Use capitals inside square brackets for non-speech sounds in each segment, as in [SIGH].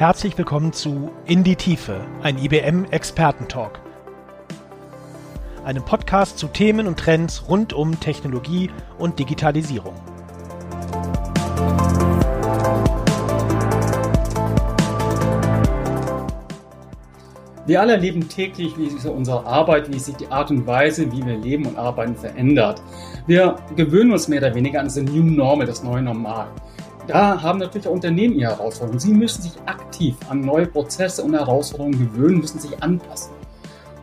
Herzlich willkommen zu In die Tiefe, ein IBM-Expertentalk. Einem Podcast zu Themen und Trends rund um Technologie und Digitalisierung. Wir alle erleben täglich, wie sich unsere Arbeit, wie sich die Art und Weise, wie wir leben und arbeiten, verändert. Wir gewöhnen uns mehr oder weniger an das New Normal, das neue Normal. Da haben natürlich auch Unternehmen ihre Herausforderungen. Sie müssen sich aktiv an neue Prozesse und Herausforderungen gewöhnen, müssen sich anpassen.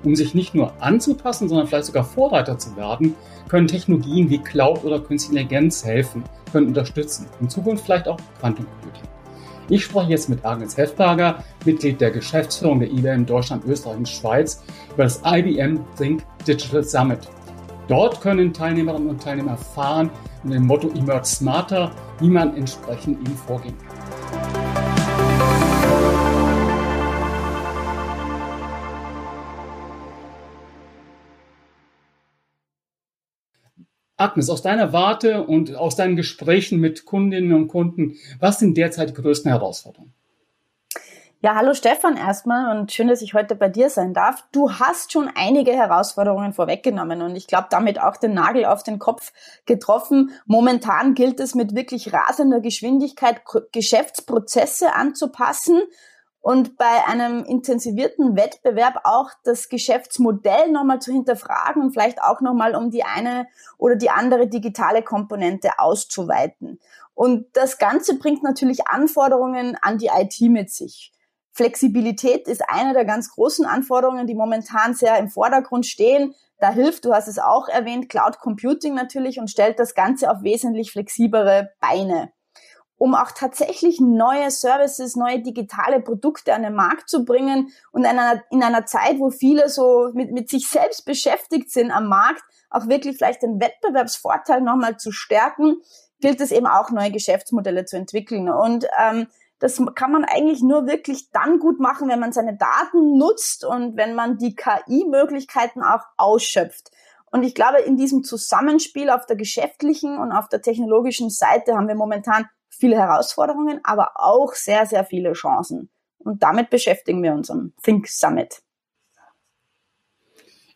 Um sich nicht nur anzupassen, sondern vielleicht sogar Vorreiter zu werden, können Technologien wie Cloud oder Künstliche Intelligenz helfen, können unterstützen. In Zukunft vielleicht auch Quantencomputing. Ich spreche jetzt mit Agnes Hefberger, Mitglied der Geschäftsführung der IBM Deutschland, Österreich und Schweiz, über das IBM Think Digital Summit. Dort können Teilnehmerinnen und Teilnehmer erfahren, mit dem Motto Emerge Smarter, wie man entsprechend ihm vorgehen kann. Agnes, aus deiner Warte und aus deinen Gesprächen mit Kundinnen und Kunden, was sind derzeit die größten Herausforderungen? Ja, hallo Stefan erstmal und schön, dass ich heute bei dir sein darf. Du hast schon einige Herausforderungen vorweggenommen und ich glaube damit auch den Nagel auf den Kopf getroffen. Momentan gilt es mit wirklich rasender Geschwindigkeit Geschäftsprozesse anzupassen und bei einem intensivierten Wettbewerb auch das Geschäftsmodell nochmal zu hinterfragen und vielleicht auch nochmal um die eine oder die andere digitale Komponente auszuweiten. Und das Ganze bringt natürlich Anforderungen an die IT mit sich. Flexibilität ist eine der ganz großen Anforderungen, die momentan sehr im Vordergrund stehen. Da hilft, du hast es auch erwähnt, Cloud Computing natürlich und stellt das Ganze auf wesentlich flexiblere Beine. Um auch tatsächlich neue Services, neue digitale Produkte an den Markt zu bringen und in einer, in einer Zeit, wo viele so mit, mit sich selbst beschäftigt sind am Markt, auch wirklich vielleicht den Wettbewerbsvorteil nochmal zu stärken, gilt es eben auch neue Geschäftsmodelle zu entwickeln. Und ähm, das kann man eigentlich nur wirklich dann gut machen, wenn man seine Daten nutzt und wenn man die KI-Möglichkeiten auch ausschöpft. Und ich glaube, in diesem Zusammenspiel auf der geschäftlichen und auf der technologischen Seite haben wir momentan viele Herausforderungen, aber auch sehr, sehr viele Chancen. Und damit beschäftigen wir uns am Think Summit.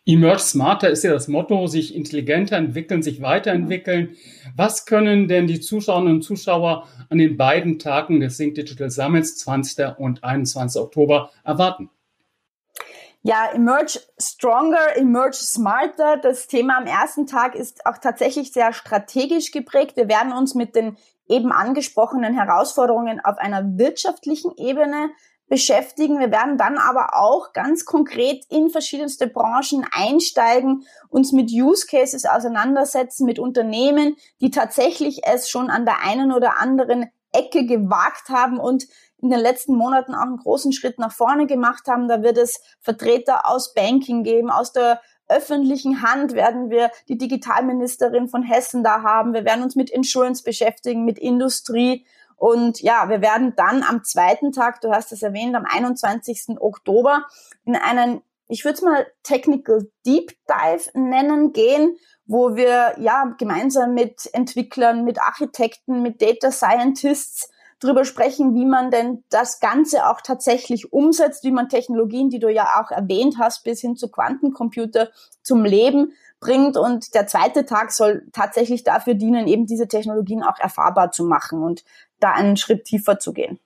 Emerge Smarter ist ja das Motto, sich intelligenter entwickeln, sich weiterentwickeln. Was können denn die Zuschauerinnen und Zuschauer an den beiden Tagen des Think Digital Summits 20. und 21. Oktober erwarten? Ja, Emerge Stronger, Emerge Smarter. Das Thema am ersten Tag ist auch tatsächlich sehr strategisch geprägt. Wir werden uns mit den eben angesprochenen Herausforderungen auf einer wirtschaftlichen Ebene beschäftigen. Wir werden dann aber auch ganz konkret in verschiedenste Branchen einsteigen, uns mit Use Cases auseinandersetzen, mit Unternehmen, die tatsächlich es schon an der einen oder anderen Ecke gewagt haben und in den letzten Monaten auch einen großen Schritt nach vorne gemacht haben. Da wird es Vertreter aus Banking geben, aus der öffentlichen Hand werden wir die Digitalministerin von Hessen da haben. Wir werden uns mit Insurance beschäftigen, mit Industrie und ja, wir werden dann am zweiten Tag, du hast es erwähnt, am 21. Oktober in einen, ich würde es mal Technical Deep Dive nennen, gehen, wo wir ja gemeinsam mit Entwicklern, mit Architekten, mit Data Scientists drüber sprechen, wie man denn das Ganze auch tatsächlich umsetzt, wie man Technologien, die du ja auch erwähnt hast, bis hin zu Quantencomputer zum Leben bringt. Und der zweite Tag soll tatsächlich dafür dienen, eben diese Technologien auch erfahrbar zu machen. Und da einen Schritt tiefer zu gehen.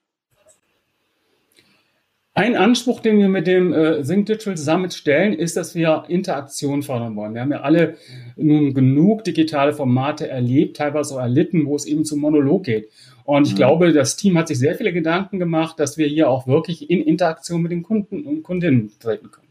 Ein Anspruch, den wir mit dem äh, Think Digital Summit stellen, ist, dass wir Interaktion fördern wollen. Wir haben ja alle nun genug digitale Formate erlebt, teilweise auch erlitten, wo es eben zum Monolog geht. Und ich mhm. glaube, das Team hat sich sehr viele Gedanken gemacht, dass wir hier auch wirklich in Interaktion mit den Kunden und Kundinnen treten können.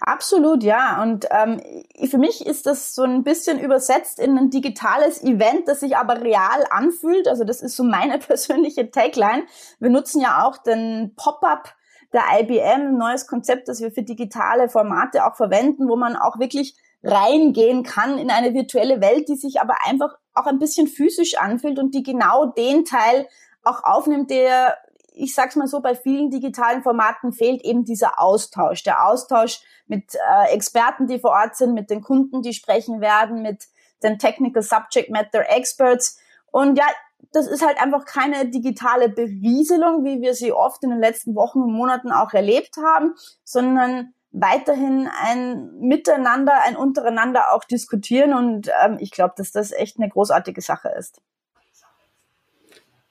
Absolut, ja. Und ähm, für mich ist das so ein bisschen übersetzt in ein digitales Event, das sich aber real anfühlt. Also das ist so meine [LAUGHS] persönliche Tagline. Wir nutzen ja auch den Pop-up der IBM, ein neues Konzept, das wir für digitale Formate auch verwenden, wo man auch wirklich reingehen kann in eine virtuelle Welt, die sich aber einfach auch ein bisschen physisch anfühlt und die genau den Teil auch aufnimmt, der ich sag's mal so, bei vielen digitalen Formaten fehlt eben dieser Austausch. Der Austausch mit äh, Experten, die vor Ort sind, mit den Kunden, die sprechen werden, mit den Technical Subject Matter Experts. Und ja, das ist halt einfach keine digitale Berieselung, wie wir sie oft in den letzten Wochen und Monaten auch erlebt haben, sondern weiterhin ein Miteinander, ein Untereinander auch diskutieren. Und ähm, ich glaube, dass das echt eine großartige Sache ist.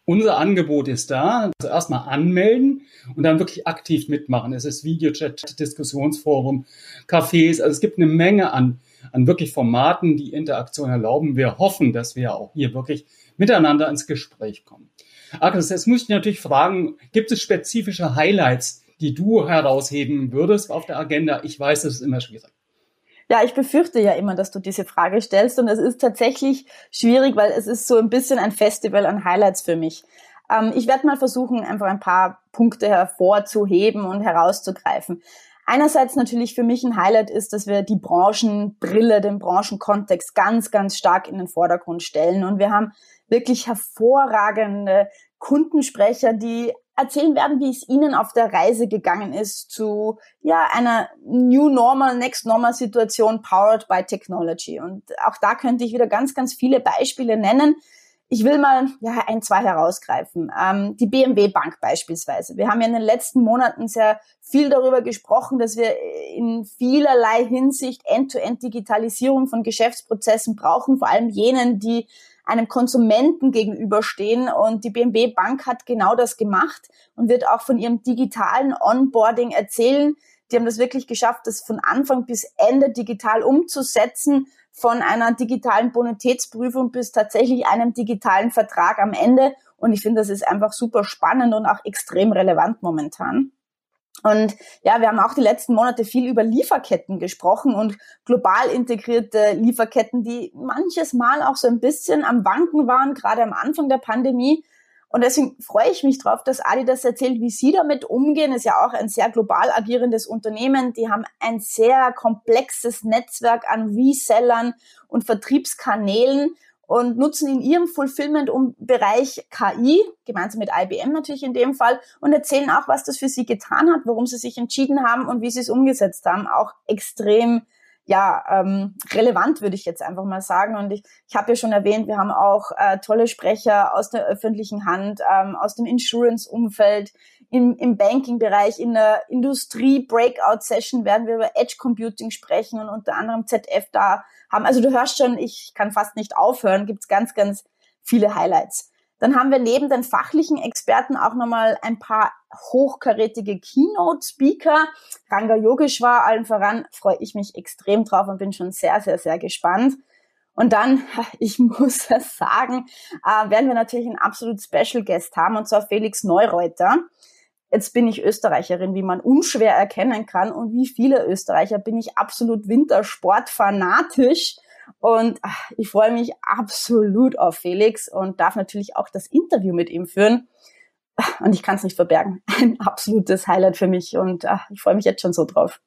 Unser Angebot ist da. Also erstmal anmelden und dann wirklich aktiv mitmachen. Es ist Videochat, Diskussionsforum, Cafés. Also es gibt eine Menge an, an wirklich Formaten, die Interaktion erlauben. Wir hoffen, dass wir auch hier wirklich miteinander ins Gespräch kommen. Agnes, jetzt muss ich natürlich fragen, gibt es spezifische Highlights, die du herausheben würdest auf der Agenda? Ich weiß, es ist immer schwierig. Ja, ich befürchte ja immer, dass du diese Frage stellst und es ist tatsächlich schwierig, weil es ist so ein bisschen ein Festival an Highlights für mich. Ähm, ich werde mal versuchen, einfach ein paar Punkte hervorzuheben und herauszugreifen. Einerseits natürlich für mich ein Highlight ist, dass wir die Branchenbrille, den Branchenkontext ganz, ganz stark in den Vordergrund stellen und wir haben wirklich hervorragende Kundensprecher, die erzählen werden, wie es ihnen auf der Reise gegangen ist zu ja einer New Normal, Next Normal Situation powered by Technology. Und auch da könnte ich wieder ganz, ganz viele Beispiele nennen. Ich will mal ja ein, zwei herausgreifen. Ähm, die BMW Bank beispielsweise. Wir haben ja in den letzten Monaten sehr viel darüber gesprochen, dass wir in vielerlei Hinsicht End-to-End-Digitalisierung von Geschäftsprozessen brauchen, vor allem jenen, die einem Konsumenten gegenüberstehen. Und die BMW Bank hat genau das gemacht und wird auch von ihrem digitalen Onboarding erzählen. Die haben das wirklich geschafft, das von Anfang bis Ende digital umzusetzen, von einer digitalen Bonitätsprüfung bis tatsächlich einem digitalen Vertrag am Ende. Und ich finde, das ist einfach super spannend und auch extrem relevant momentan. Und ja, wir haben auch die letzten Monate viel über Lieferketten gesprochen und global integrierte Lieferketten, die manches Mal auch so ein bisschen am Wanken waren, gerade am Anfang der Pandemie. Und deswegen freue ich mich drauf, dass Adi das erzählt, wie sie damit umgehen. Ist ja auch ein sehr global agierendes Unternehmen. Die haben ein sehr komplexes Netzwerk an Resellern und Vertriebskanälen und nutzen in ihrem Fulfillment-Bereich KI, gemeinsam mit IBM natürlich in dem Fall, und erzählen auch, was das für sie getan hat, warum sie sich entschieden haben und wie sie es umgesetzt haben. Auch extrem ja, ähm, relevant, würde ich jetzt einfach mal sagen. Und ich, ich habe ja schon erwähnt, wir haben auch äh, tolle Sprecher aus der öffentlichen Hand, ähm, aus dem Insurance-Umfeld, im, im Banking-Bereich, in der Industrie-Breakout-Session werden wir über Edge Computing sprechen und unter anderem ZF da haben. Also du hörst schon, ich kann fast nicht aufhören, gibt's ganz, ganz viele Highlights. Dann haben wir neben den fachlichen Experten auch nochmal ein paar hochkarätige Keynote-Speaker. Ranga Yogeshwar allen voran freue ich mich extrem drauf und bin schon sehr, sehr, sehr gespannt. Und dann, [LAUGHS] ich muss es [LAUGHS] sagen, äh, werden wir natürlich einen absolut Special Guest haben, und zwar Felix Neureuter. Jetzt bin ich Österreicherin, wie man unschwer erkennen kann. Und wie viele Österreicher bin ich absolut Wintersport-fanatisch. Und ach, ich freue mich absolut auf Felix und darf natürlich auch das Interview mit ihm führen. Und ich kann es nicht verbergen. [LAUGHS] Ein absolutes Highlight für mich und ach, ich freue mich jetzt schon so drauf.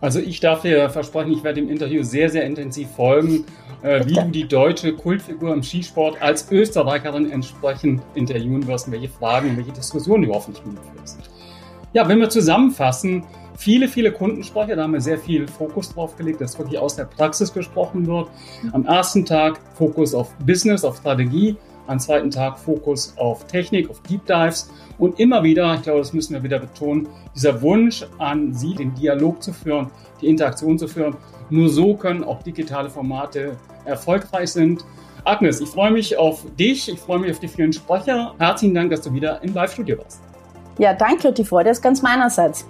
Also ich darf dir versprechen, ich werde dem Interview sehr, sehr intensiv folgen, äh, wie du die deutsche Kultfigur im Skisport als Österreicherin entsprechend interviewen wirst, welche Fragen, welche Diskussionen du hoffentlich mitführst. Ja, wenn wir zusammenfassen, viele, viele Kundensprecher, da haben wir sehr viel Fokus drauf gelegt, dass wirklich aus der Praxis gesprochen wird. Am ersten Tag Fokus auf Business, auf Strategie, am zweiten Tag Fokus auf Technik, auf Deep Dives und immer wieder, ich glaube, das müssen wir wieder betonen, dieser Wunsch an Sie, den Dialog zu führen, die Interaktion zu führen. Nur so können auch digitale Formate erfolgreich sind. Agnes, ich freue mich auf dich, ich freue mich auf die vielen Sprecher. Herzlichen Dank, dass du wieder im Live-Studio warst. Ja, danke, die Freude ist ganz meinerseits.